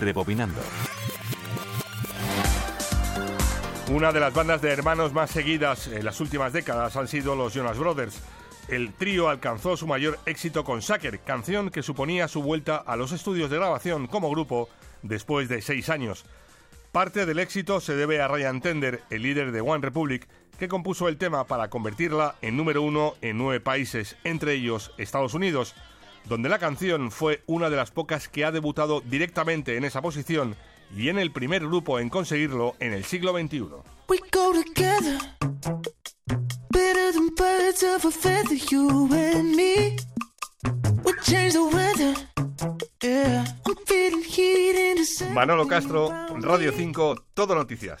Rebobinando. Una de las bandas de hermanos más seguidas en las últimas décadas han sido los Jonas Brothers. El trío alcanzó su mayor éxito con Sucker, canción que suponía su vuelta a los estudios de grabación como grupo después de seis años. Parte del éxito se debe a Ryan Tender, el líder de One Republic, que compuso el tema para convertirla en número uno en nueve países, entre ellos Estados Unidos donde la canción fue una de las pocas que ha debutado directamente en esa posición y en el primer grupo en conseguirlo en el siglo XXI. Manolo Castro, Radio 5, Todo Noticias.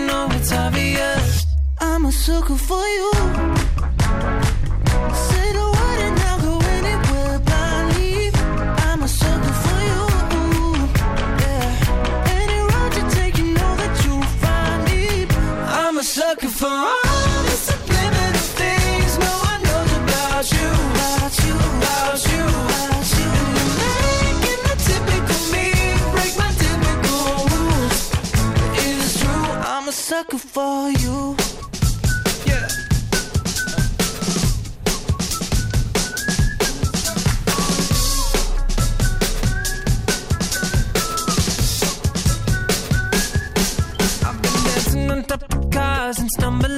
it's obvious. I'm a sucker for you. I'll go anywhere. I'm a sucker for you. Any road you take, you know that you'll find me. I'm a sucker for all the things no one knows about you. About you. About you. About you. And you're making the typical me break my typical rules. It's true. I'm a sucker for you.